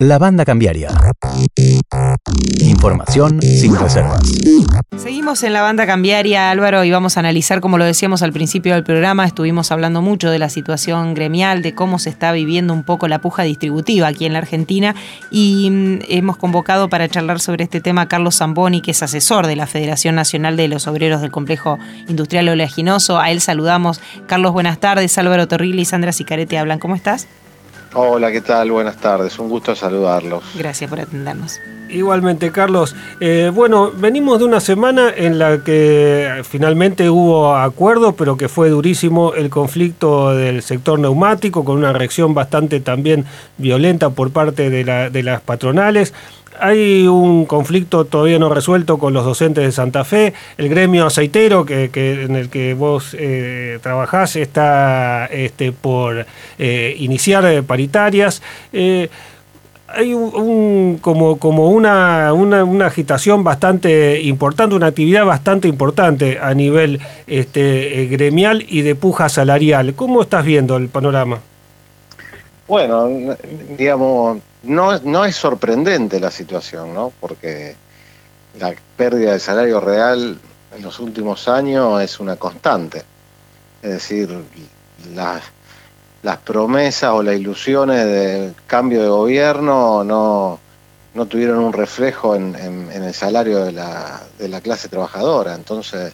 La banda cambiaria. Información sin reservas. Seguimos en la banda cambiaria, Álvaro, y vamos a analizar, como lo decíamos al principio del programa, estuvimos hablando mucho de la situación gremial, de cómo se está viviendo un poco la puja distributiva aquí en la Argentina, y mm, hemos convocado para charlar sobre este tema a Carlos Zamboni, que es asesor de la Federación Nacional de los Obreros del Complejo Industrial Oleaginoso. A él saludamos. Carlos, buenas tardes. Álvaro Torrilli y Sandra Sicarete hablan. ¿Cómo estás? Hola, ¿qué tal? Buenas tardes, un gusto saludarlos. Gracias por atendernos. Igualmente, Carlos. Eh, bueno, venimos de una semana en la que finalmente hubo acuerdo, pero que fue durísimo el conflicto del sector neumático, con una reacción bastante también violenta por parte de, la, de las patronales. Hay un conflicto todavía no resuelto con los docentes de Santa Fe. El gremio aceitero que, en el que vos eh, trabajás está este, por eh, iniciar eh, paritarias. hay un, como, como una, una, agitación bastante importante, una actividad bastante importante a nivel este, gremial y de puja salarial. ¿Cómo estás viendo el panorama? Bueno, digamos, no, no es sorprendente la situación, ¿no? Porque la pérdida de salario real en los últimos años es una constante. Es decir, las, las promesas o las ilusiones de cambio de gobierno no, no tuvieron un reflejo en, el salario de la, de la clase trabajadora. Entonces,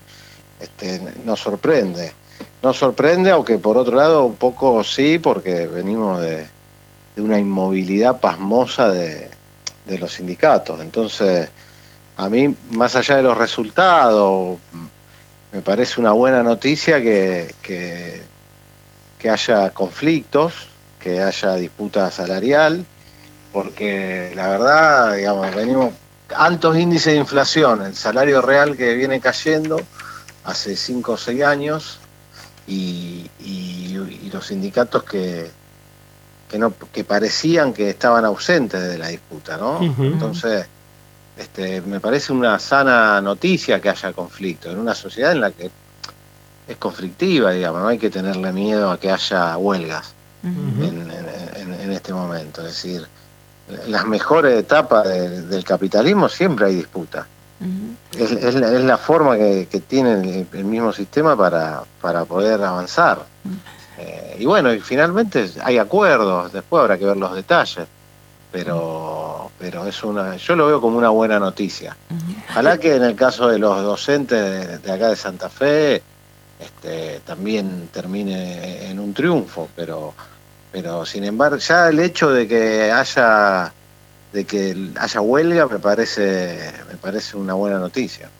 este, nos sorprende. Nos sorprende, aunque por otro lado un poco sí, porque venimos de, una inmovilidad pasmosa de, los sindicatos. Entonces, a mí, más allá de los resultados, me parece una buena noticia que, que, haya conflictos, que haya disputa salarial, porque la verdad, digamos, venimos altos índices de inflación, el salario real que viene cayendo hace 5 o 6 años y los sindicatos que, que no que parecían que estaban ausentes de la disputa, ¿no? Entonces, este, me parece una sana noticia que haya conflicto en una sociedad en la que es conflictiva, digamos, no hay que tenerle miedo a que haya huelgas en, este momento. Es decir, las mejores etapas del capitalismo siempre hay disputa. es, la, forma que, tiene el, mismo sistema para, para poder avanzar. Eh, y bueno, y finalmente hay acuerdos, después habrá que ver los detalles, pero, pero es una, yo lo veo como una buena noticia. Ojalá que en el caso de los docentes de, acá de Santa Fe este, también termine en un triunfo, pero, pero sin embargo ya el hecho de que haya de que haya huelga me parece me parece una buena noticia.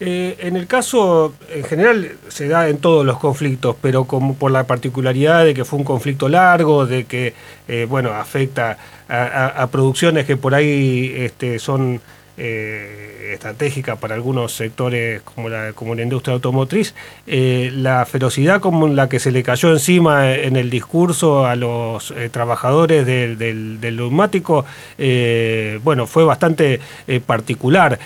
Eh, en el caso, en general, se da en todos los conflictos, pero como por la particularidad de que fue un conflicto largo, de que, eh, bueno, afecta a, producciones que por ahí este, son eh, estratégicas para algunos sectores como la, como la industria automotriz, la ferocidad como la que se le cayó encima en el discurso a los trabajadores del, del, del neumático, bueno, fue bastante particular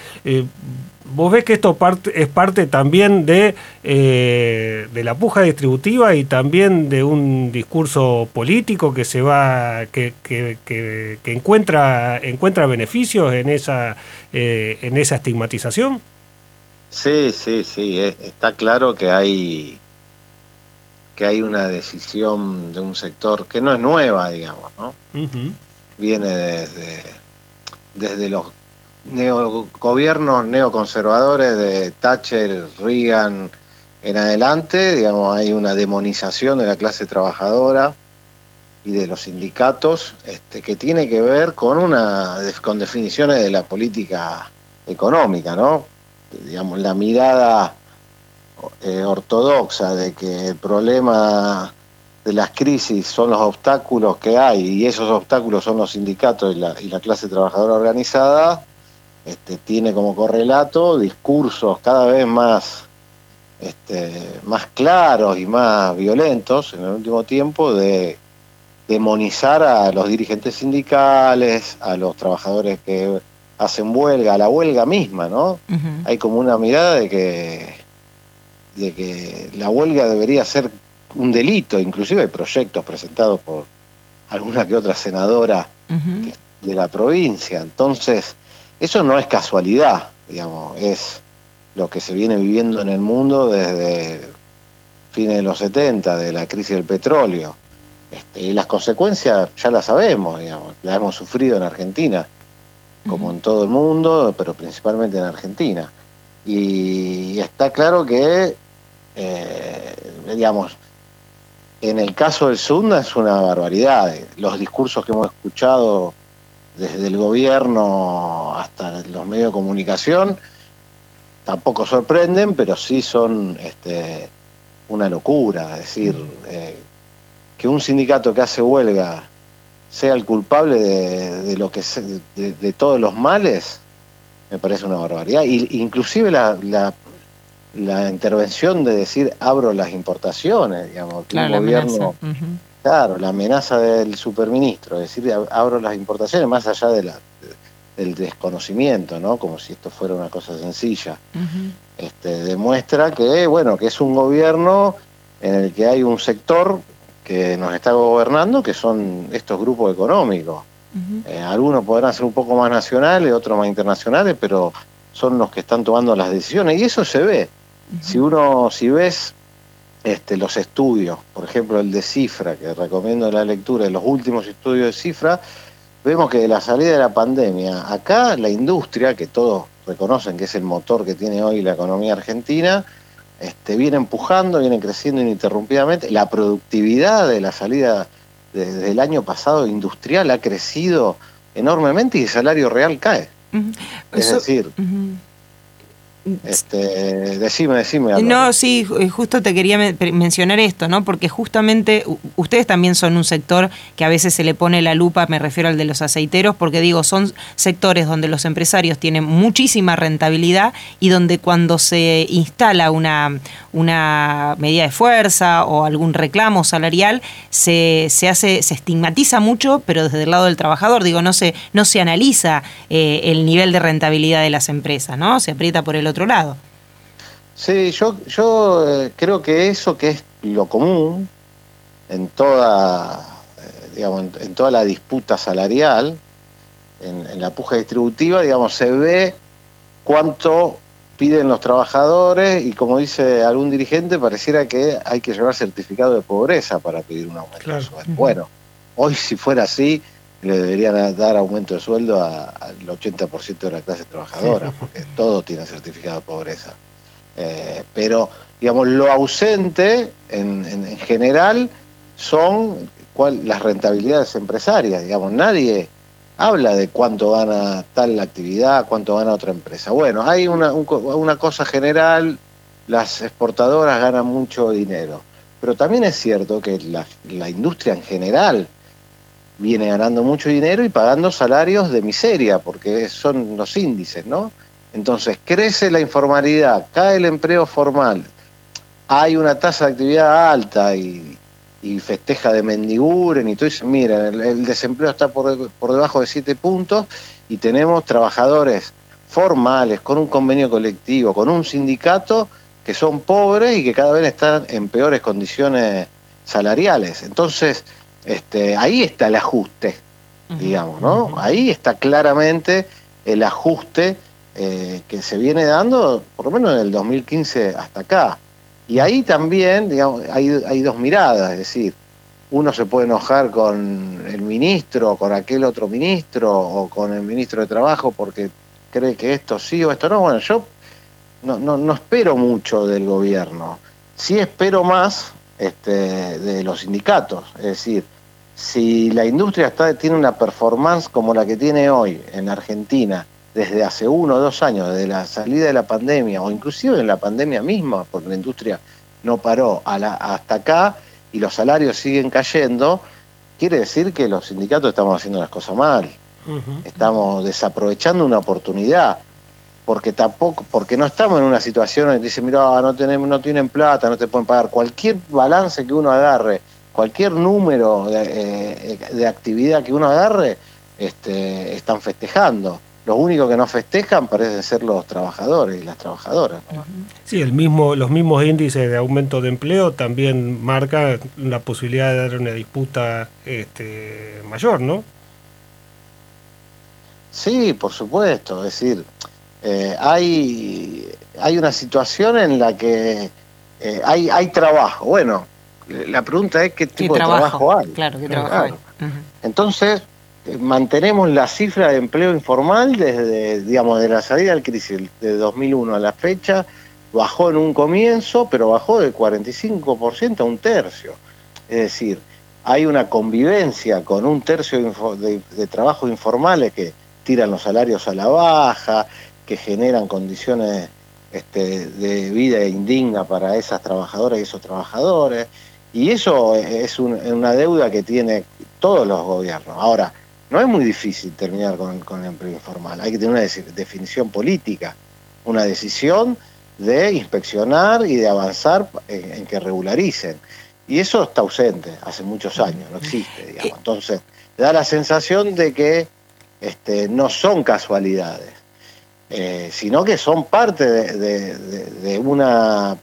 ¿Vos ves que esto es parte también de, eh, de la puja distributiva y también de un discurso político que se va, que, que, encuentra, encuentra beneficios en esa, eh, en esa estigmatización? Sí, sí, sí, está claro que hay que hay una decisión de un sector que no es nueva, digamos, ¿no? Viene desde, desde los neo, gobiernos neoconservadores de Thatcher, Reagan en adelante, digamos, hay una demonización de la clase trabajadora y de los sindicatos este, que tiene que ver con una con definiciones de la política económica, ¿no? Digamos, la mirada eh, ortodoxa de que el problema de las crisis son los obstáculos que hay y esos obstáculos son los sindicatos y la, y la clase trabajadora organizada, este, tiene como correlato discursos cada vez más, este, más claros y más violentos en el último tiempo de demonizar a los dirigentes sindicales, a los trabajadores que hacen huelga, a la huelga misma, ¿no? Hay como una mirada de que, de que la huelga debería ser un delito, inclusive hay proyectos presentados por alguna que otra senadora de la provincia. Entonces, eso no es casualidad, digamos, es lo que se viene viviendo en el mundo desde fines de los 70, de la crisis del petróleo. Este, y las consecuencias ya las sabemos, digamos, las hemos sufrido en Argentina, como en todo el mundo, pero principalmente en Argentina. Y está claro que, eh, digamos, en el caso del Sunda es una barbaridad. Los discursos que hemos escuchado desde el gobierno hasta los medios de comunicación tampoco sorprenden, pero sí son este, una locura. Es decir, eh, que un sindicato que hace huelga sea el culpable de, lo que de, todos los males, me parece una barbaridad. Y, inclusive la, la, intervención de decir abro las importaciones, digamos, que el gobierno, claro, la amenaza del superministro, decir abro las importaciones más allá de la del desconocimiento, ¿no? Como si esto fuera una cosa sencilla. este, demuestra que, bueno, que es un gobierno en el que hay un sector que nos está gobernando, que son estos grupos económicos. Eh, algunos podrán ser un poco más nacionales, otros más internacionales, pero son los que están tomando las decisiones y eso se ve. Si uno, si ves este, los estudios, por ejemplo el de Cifra, que recomiendo la lectura de los últimos estudios de Cifra, vemos que de la salida de la pandemia, acá la industria, que todos reconocen que es el motor que tiene hoy la economía argentina, este, viene empujando, viene creciendo ininterrumpidamente. La productividad de la salida desde el año pasado industrial ha crecido enormemente y el salario real cae. Es decir, este, decime, decime. No, sí, eh, justo te quería mencionar esto, ¿no? Porque justamente ustedes también son un sector que a veces se le pone la lupa, me refiero al de los aceiteros, porque digo, son sectores donde los empresarios tienen muchísima rentabilidad y donde cuando se instala una, una medida de fuerza o algún reclamo salarial, se, se hace, se estigmatiza mucho, pero desde el lado del trabajador, digo, no se, no se analiza eh, el nivel de rentabilidad de las empresas, ¿no? Se aprieta por el otro lado. Sí, yo, yo eh, creo que eso que es lo común en toda, eh, digamos, en, toda la disputa salarial, en, la puja distributiva, digamos, se ve cuánto piden los trabajadores y como dice algún dirigente, pareciera que hay que llevar certificado de pobreza para pedir un aumento de sueldo. Bueno, hoy si fuera así, le deberían dar aumento de sueldo al 80% de la clase trabajadora, porque todo tiene certificado de pobreza. Eh, pero, digamos, lo ausente en, general son las rentabilidades empresarias. Digamos, nadie habla de cuánto gana tal actividad, cuánto gana otra empresa. Bueno, hay una, una cosa general, las exportadoras ganan mucho dinero, pero también es cierto que la, la industria en general viene ganando mucho dinero y pagando salarios de miseria, porque son los índices, ¿no? Entonces crece la informalidad, cae el empleo formal, hay una tasa de actividad alta y, festeja de mendiguren y todo eso. Miren, el, desempleo está por, por debajo de 7 puntos y tenemos trabajadores formales, con un convenio colectivo, con un sindicato que son pobres y que cada vez están en peores condiciones salariales. Entonces, este, ahí está el ajuste, digamos, ¿no? Ahí está claramente el ajuste eh, que se viene dando, por lo menos en el 2015 hasta acá. Y ahí también, digamos, hay, hay dos miradas, es decir, uno se puede enojar con el ministro, con aquel otro ministro, o con el ministro de Trabajo porque cree que esto sí o esto no. Bueno, yo no, no, no espero mucho del gobierno. Sí espero más este, de los sindicatos. Es decir, si la industria está, tiene una performance como la que tiene hoy en Argentina, desde hace uno o dos años, desde la salida de la pandemia, o inclusive en la pandemia misma, porque la industria no paró hasta acá y los salarios siguen cayendo, quiere decir que los sindicatos estamos haciendo las cosas mal. Estamos desaprovechando una oportunidad porque tampoco, porque no estamos en una situación en que dicen, mira, no tenemos, no tienen plata, no te pueden pagar. Cualquier balance que uno agarre cualquier número de, eh, actividad que uno agarre, este, están festejando. Los únicos que no festejan parecen ser los trabajadores y las trabajadoras. Sí, el mismo, los mismos índices de aumento de empleo también marcan la posibilidad de dar una disputa este, mayor, ¿no? Sí, por supuesto. Es decir, eh, hay, hay una situación en la que eh, hay, hay trabajo. Bueno, la pregunta es qué tipo de trabajo hay. Claro, qué trabajo hay. Entonces, eh, mantenemos la cifra de empleo informal desde, digamos, de la salida del crisis de 2001 a la fecha, bajó en un comienzo, pero bajó del 45% a un tercio. Es decir, hay una convivencia con un tercio de, de trabajos informales que tiran los salarios a la baja, que generan condiciones este, de vida indigna para esas trabajadoras y esos trabajadores. Y eso es una deuda que tiene todos los gobiernos. Ahora, no es muy difícil terminar con, el empleo informal. Hay que tener una definición política, una decisión de inspeccionar y de avanzar en, que regularicen. Y eso está ausente hace muchos años, no existe, digamos. Entonces, da la sensación de que este, no son casualidades, eh, sino que son parte de, una,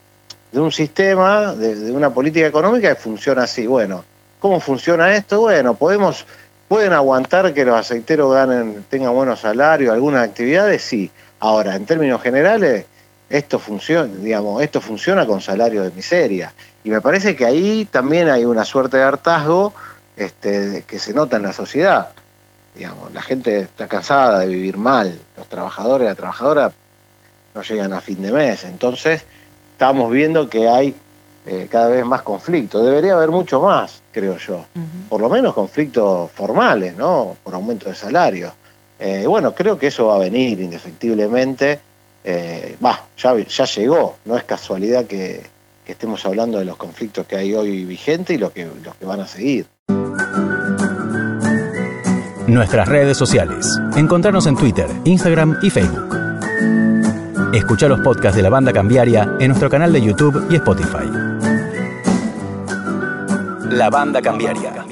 de un sistema, de, una política económica que funciona así. Bueno, ¿cómo funciona esto? Bueno, podemos ¿Pueden aguantar que los aceiteros ganen, tengan buenos salarios, algunas actividades? Sí. Ahora, en términos generales, esto funciona, digamos, esto funciona con salarios de miseria. Y me parece que ahí también hay una suerte de hartazgo este, que se nota en la sociedad. Digamos, la gente está cansada de vivir mal, los trabajadores, la trabajadora no llegan a fin de mes. Entonces, estamos viendo que hay eh, cada vez más conflictos. Debería haber mucho más, creo yo. Por lo menos conflictos formales, ¿no? Por aumento de salario. Eh, bueno, creo que eso va a venir indefectiblemente. Eh, ya, ya llegó. No es casualidad que, estemos hablando de los conflictos que hay hoy vigentes y los que, los que van a seguir. Nuestras redes sociales. Encontrarnos en Twitter, Instagram y Facebook. Escucha los podcasts de la banda cambiaria en nuestro canal de YouTube y Spotify. La banda cambiaria.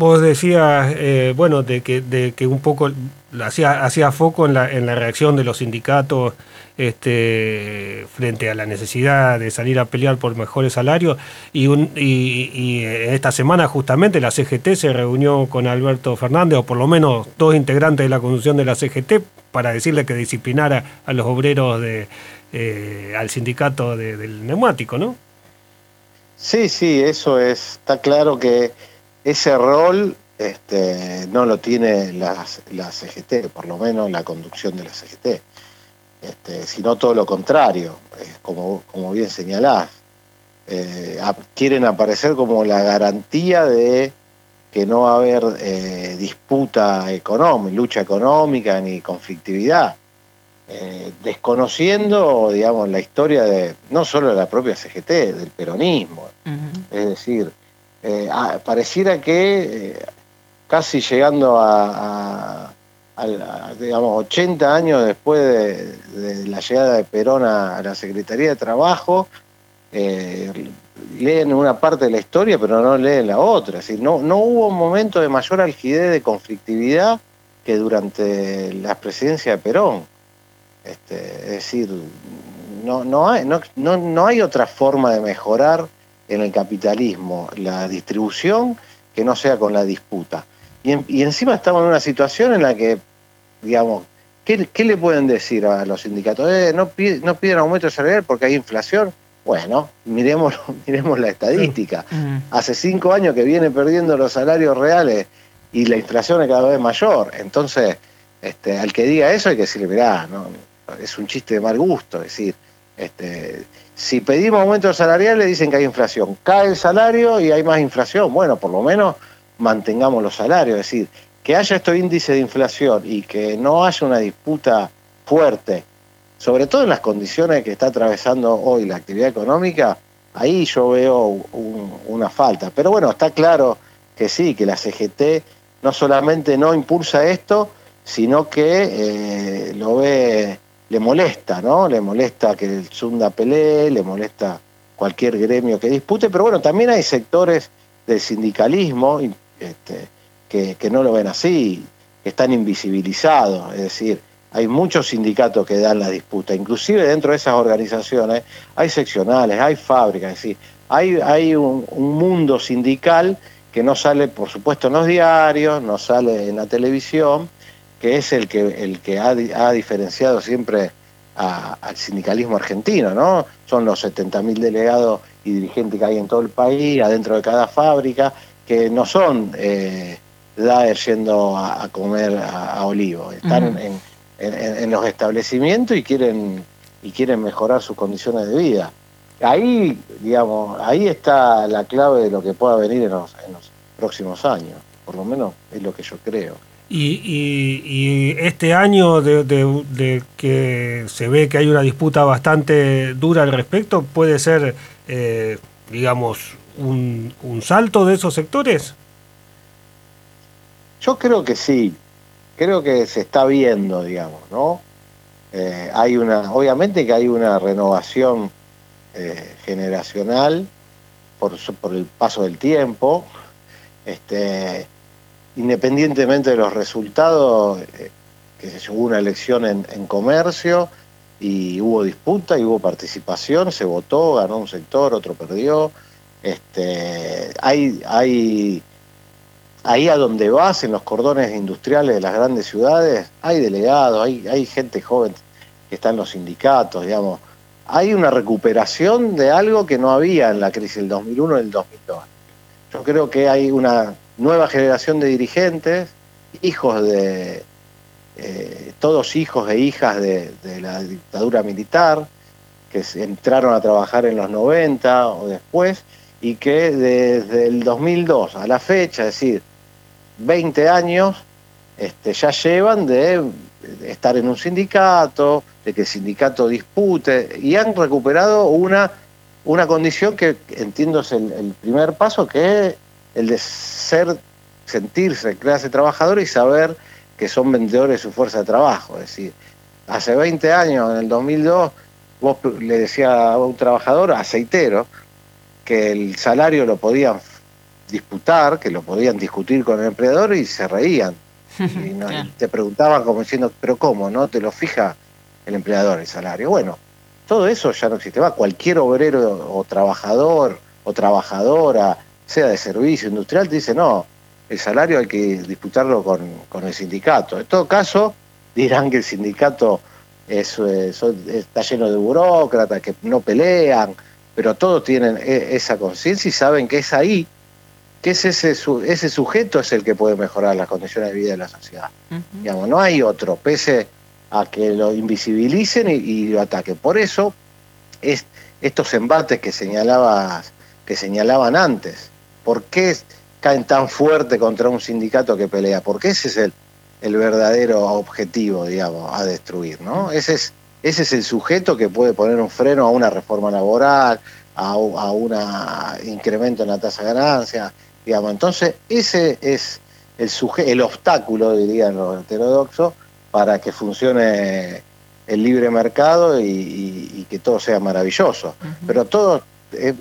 Vos decías, eh, bueno, de que, de que un poco hacía, hacía foco en la, en la reacción de los sindicatos este, frente a la necesidad de salir a pelear por mejores salarios. Y, un, y, esta semana justamente la CGT se reunió con Alberto Fernández, o por lo menos dos integrantes de la conducción de la CGT, para decirle que disciplinara a los obreros de, eh, al sindicato del neumático, ¿no? Sí, sí, eso es, está claro que ese rol este, no lo tiene la, la, CGT, por lo menos la conducción de la CGT, este, sino todo lo contrario, como, como bien señalás. Eh, quieren aparecer como la garantía de que no va a haber eh, disputa económica, lucha económica ni conflictividad. Eh, desconociendo, digamos, la historia de no solo de la propia CGT, del peronismo. Es decir, eh, pareciera que eh, casi llegando a, digamos, 80 años después de, la llegada de Perón a, la Secretaría de Trabajo, leen una parte de la historia, pero no leen la otra. Es no, no hubo un momento de mayor algidez de conflictividad que durante la presidencia de Perón. Este, es decir, no, no, no, no, hay otra forma de mejorar en el capitalismo la distribución que no sea con la disputa. Y, encima estamos en una situación en la que, digamos, ¿qué, le pueden decir a los sindicatos? Eh, no, piden, no piden aumento salarial porque hay inflación. Bueno, miremos, miremos la estadística. Hace cinco años que viene perdiendo los salarios reales y la inflación es cada vez mayor. Entonces, este, al que diga eso hay que decirle, mirá, no, es un chiste de mal gusto, es decir, este, si pedimos aumento salarial le dicen que hay inflación, cae el salario y hay más inflación, bueno, por lo menos mantengamos los salarios, es decir, que haya este índice de inflación y que no haya una disputa fuerte, sobre todo en las condiciones que está atravesando hoy la actividad económica, ahí yo veo una falta. Pero bueno, está claro que sí, que la CGT no solamente no impulsa esto, sino que eh, lo ve le molesta, ¿no? Le molesta que el Zunda pelee, le molesta cualquier gremio que dispute, pero bueno, también hay sectores del sindicalismo este, que, no lo ven así, que están invisibilizados, es decir, hay muchos sindicatos que dan la disputa, inclusive dentro de esas organizaciones hay seccionales, hay fábricas, es decir, hay, hay un, un mundo sindical que no sale, por supuesto, en los diarios, no sale en la televisión, que es el que, el que ha, ha diferenciado siempre al sindicalismo argentino, ¿no? Son los 70.000 delegados y dirigentes que hay en todo el país, adentro de cada fábrica, que no son eh, yendo a, comer a, Olivo, están en, los establecimientos y quieren, y quieren mejorar sus condiciones de vida. Ahí, digamos, ahí está la clave de lo que pueda venir en los próximos años, por lo menos es lo que yo creo. Y, este año de, que se ve que hay una disputa bastante dura al respecto, ¿puede ser, eh, digamos, un, salto de esos sectores? Yo creo que sí, creo que se está viendo, digamos, ¿no? Eh, hay una, obviamente que hay una renovación eh, generacional por, por el paso del tiempo. Este, independientemente de los resultados, eh, que se hubo una elección en, comercio y hubo disputa y hubo participación, se votó, ganó un sector, otro perdió. Este, hay, hay, ahí a donde vas, en los cordones industriales de las grandes ciudades, hay delegados, hay, hay gente joven que está en los sindicatos, digamos. Hay una recuperación de algo que no había en la crisis del 2001 y del 2002. Yo creo que hay una nueva generación de dirigentes, hijos de, eh, todos hijos e hijas de, la dictadura militar, que entraron a trabajar en los 90 o después, y que desde el 2002 a la fecha, es decir, 20 años, este, ya llevan de estar en un sindicato, de que el sindicato dispute, y han recuperado una, una condición que entiendo es el, el primer paso, que es el de ser, sentirse clase trabajadora y saber que son vendedores de su fuerza de trabajo. Es decir, hace 20 años, en el 2002, vos le decías a un trabajador, aceitero, que el salario lo podían disputar, que lo podían discutir con el empleador y se reían. Y, te preguntaban como diciendo, pero ¿cómo? ¿No te lo fija el empleador el salario? Bueno, todo eso ya no existe. Va cualquier obrero o trabajador o trabajadora sea de servicio industrial, te dice, no, el salario hay que disputarlo con, el sindicato. En todo caso, dirán que el sindicato es, eh, está lleno de burócratas, que no pelean, pero todos tienen e, esa conciencia y saben que es ahí, que es ese, ese sujeto es el que puede mejorar las condiciones de vida de la sociedad. Digamos, no hay otro, pese a que lo invisibilicen y, lo ataquen. Por eso, es, estos embates que señalabas, que señalaban antes, ¿Por qué caen tan fuerte contra un sindicato que pelea? Porque ese es el, el verdadero objetivo, digamos, a destruir, ¿no? Ese es, ese es el sujeto que puede poner un freno a una reforma laboral, a, un incremento en la tasa de ganancia, digamos. Entonces, ese es el, el obstáculo, dirían los heterodoxos, para que funcione el libre mercado y, que todo sea maravilloso. Pero todo, eh,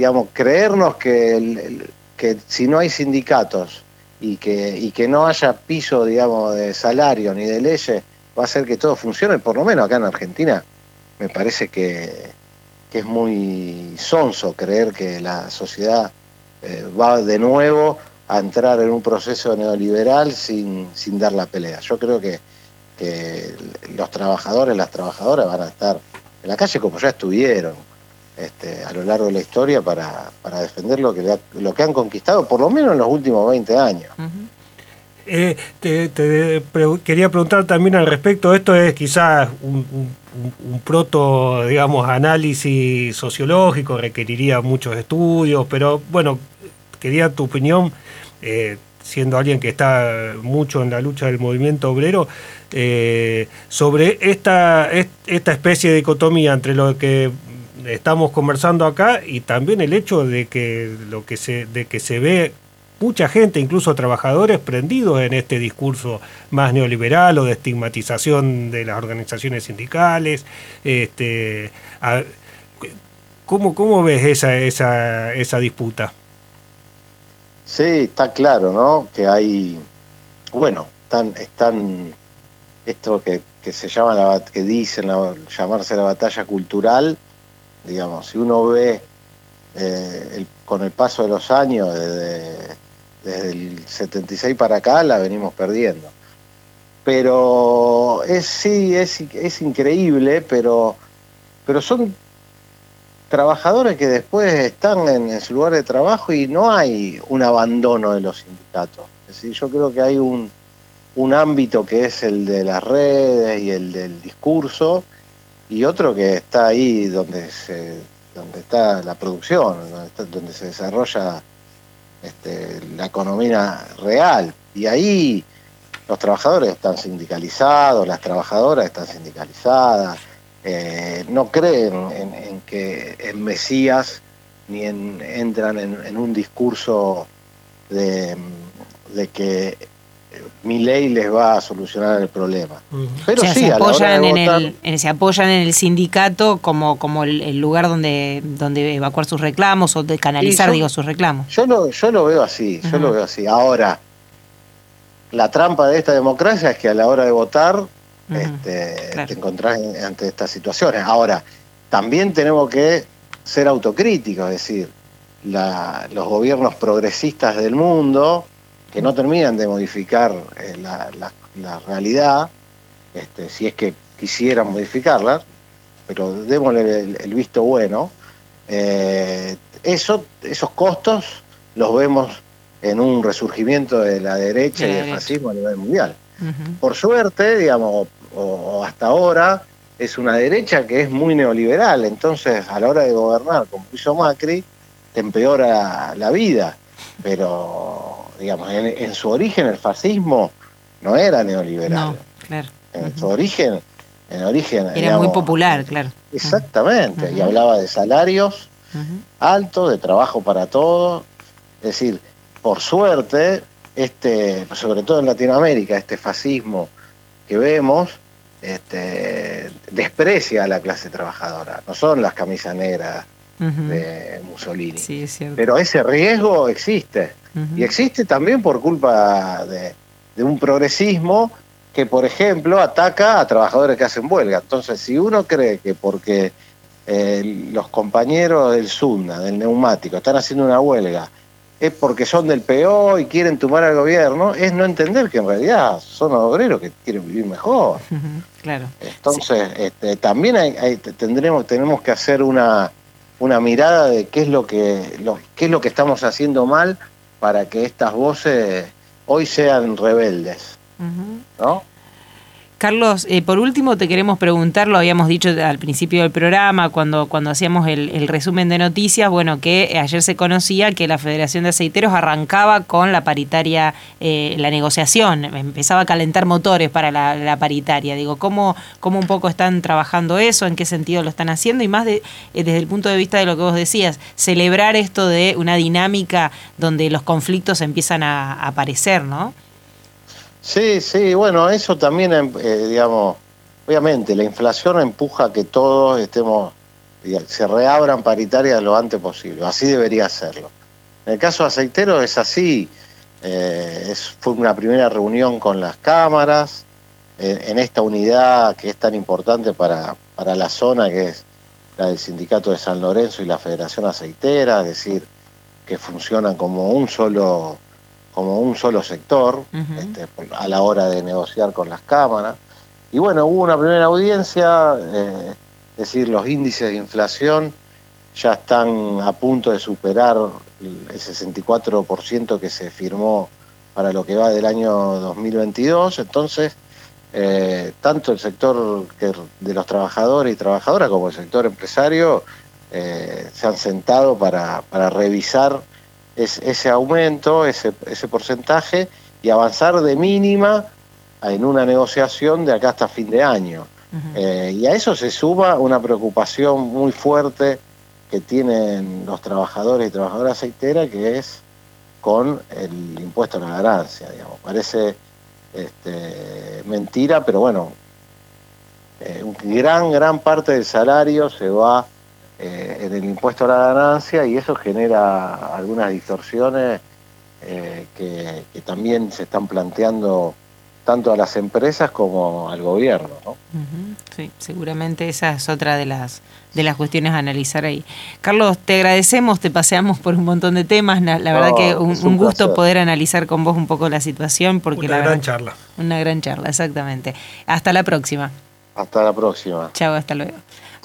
digamos, creernos que, que si no hay sindicatos y que, y que no haya piso, digamos, de salario ni de leyes, va a hacer que todo funcione, por lo menos acá en Argentina, me parece que, es muy sonso creer que la sociedad eh, va de nuevo a entrar en un proceso neoliberal sin, sin dar la pelea. Yo creo que, que los trabajadores, las trabajadoras van a estar en la calle como ya estuvieron, este, a lo largo de la historia para, defender lo que, lo que han conquistado, por lo menos en los últimos 20 años. Eh, te, quería preguntar también al respecto, esto es quizás un, proto, digamos, análisis sociológico, requeriría muchos estudios, pero bueno, quería tu opinión, eh, siendo alguien que está mucho en la lucha del movimiento obrero, eh, sobre esta, esta especie de dicotomía entre lo que estamos conversando acá y también el hecho de que lo que se de que se ve mucha gente, incluso trabajadores, prendidos en este discurso más neoliberal o de estigmatización de las organizaciones sindicales. Este, ¿cómo, ¿Cómo ves esa, esa, esa disputa? Sí, está claro, ¿no? Que hay, bueno, están, están esto que, que se llama, la, que dicen llamarse la batalla cultural, digamos, si uno ve eh, con el paso de los años, desde, el 76 para acá, la venimos perdiendo. pero es sí, es, es increíble, pero, pero son trabajadores que después están en, su lugar de trabajo y no hay un abandono de los sindicatos. Es decir, yo creo que hay un, un ámbito que es el de las redes y el del discurso y otro que está ahí donde se donde está la producción, donde, se desarrolla este, la economía real. Y ahí los trabajadores están sindicalizados, las trabajadoras están sindicalizadas, eh, no creen en, que en Mesías ni entran en, un discurso de, que mi ley les va a solucionar el problema. Pero sí, se apoyan, en el, se apoyan en el sindicato como, como el, lugar donde, donde evacuar sus reclamos o de canalizar, digo, sus reclamos. Yo lo, yo lo veo así, yo lo veo así. Ahora, la trampa de esta democracia es que a la hora de votar este, te encontrás ante estas situaciones. Ahora, también tenemos que ser autocríticos, es decir, los gobiernos progresistas del mundo que no terminan de modificar eh, la, realidad, este, si es que quisieran modificarla, pero démosle el, visto bueno, eh, eso, esos costos los vemos en un resurgimiento de la derecha y del fascismo a nivel mundial. Por suerte, digamos, o, hasta ahora, es una derecha que es muy neoliberal, entonces a la hora de gobernar, como hizo Macri, te empeora la vida, pero digamos, en, su origen el fascismo no era neoliberal. En su origen, en origen era muy popular, claro. Exactamente, y hablaba de salarios altos, de trabajo para todos, es decir, por suerte, este, sobre todo en Latinoamérica, este fascismo que vemos, este, desprecia a la clase trabajadora. No son las camisas negras de Mussolini. Pero ese riesgo existe. Y existe también por culpa de, un progresismo que, por ejemplo, ataca a trabajadores que hacen huelga. Entonces, si uno cree que porque eh, los compañeros del Sunda, del neumático, están haciendo una huelga, es porque son del PO y quieren tumbar al gobierno, es no entender que en realidad son obreros que quieren vivir mejor. claro. Entonces, este, también hay, tendremos, tenemos que hacer una, una mirada de qué es lo que qué es lo que estamos haciendo mal para que estas voces hoy sean rebeldes. ¿No? Carlos, eh, por último te queremos preguntar, lo habíamos dicho al principio del programa, cuando, cuando hacíamos el, resumen de noticias, bueno, que ayer se conocía que la Federación de Aceiteros arrancaba con la paritaria, eh, la negociación, empezaba a calentar motores para la, paritaria. Digo, ¿cómo, ¿cómo, un poco están trabajando eso? ¿En qué sentido lo están haciendo? Y más de, eh, desde el punto de vista de lo que vos decías, celebrar esto de una dinámica donde los conflictos empiezan a aparecer, ¿no? Sí, sí, bueno, eso también, em, eh, digamos, obviamente la inflación empuja a que todos estemos, se reabran paritarias lo antes posible, así debería serlo. En el caso aceitero es así, eh, es, fue una primera reunión con las cámaras, en esta unidad que es tan importante para, para la zona, que es la del Sindicato de San Lorenzo y la Federación Aceitera, es decir, que funcionan como un solo como un solo sector este, a la hora de negociar con las cámaras. Y bueno, hubo una primera audiencia, eh, es decir, los índices de inflación ya están a punto de superar el 64% que se firmó para lo que va del año 2022, entonces eh, tanto el sector de los trabajadores y trabajadoras como el sector empresario eh, se han sentado para, para revisar ese aumento, ese, ese porcentaje, y avanzar de mínima en una negociación de acá hasta fin de año. Eh, y a eso se suma una preocupación muy fuerte que tienen los trabajadores y trabajadoras aceiteras, que es con el impuesto a la ganancia, digamos. Parece este, mentira, pero bueno, eh, gran, gran parte del salario se va eh, en el impuesto a la ganancia y eso genera algunas distorsiones eh, que, también se están planteando tanto a las empresas como al gobierno. ¿no? Sí, seguramente esa es otra de las de las cuestiones a analizar ahí. Carlos, te agradecemos, te paseamos por un montón de temas. La, verdad que un, un, gusto poder analizar con vos un poco la situación. Porque una la gran charla. Una gran charla, exactamente. Hasta la próxima. Hasta la próxima. Chao, hasta luego.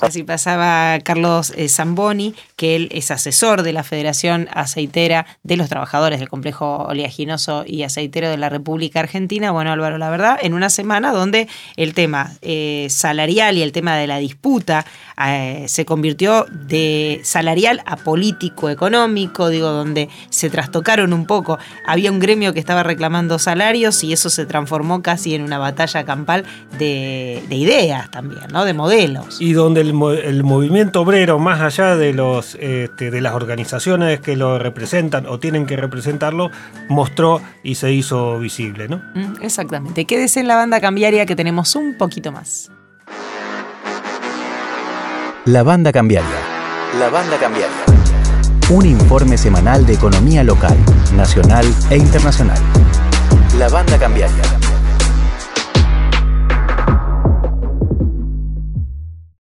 Así pasaba Carlos eh, Zamboni, que él es asesor de la Federación Aceitera de los Trabajadores del Complejo Oleaginoso y Aceitero de la República Argentina. Bueno, Álvaro, la verdad, en una semana donde el tema eh, salarial y el tema de la disputa eh, se convirtió de salarial a político económico, digo, donde se trastocaron un poco. Había un gremio que estaba reclamando salarios y eso se transformó casi en una batalla campal de, de ideas también, ¿no? De modelos. Y donde el, movimiento obrero, más allá de, los, este, de las organizaciones que lo representan o tienen que representarlo, mostró y se hizo visible. ¿no? Mm, exactamente. Quédese en la banda cambiaria que tenemos un poquito más. La banda cambiaria. La banda cambiaria. Un informe semanal de economía local, nacional e internacional. La banda cambiaria.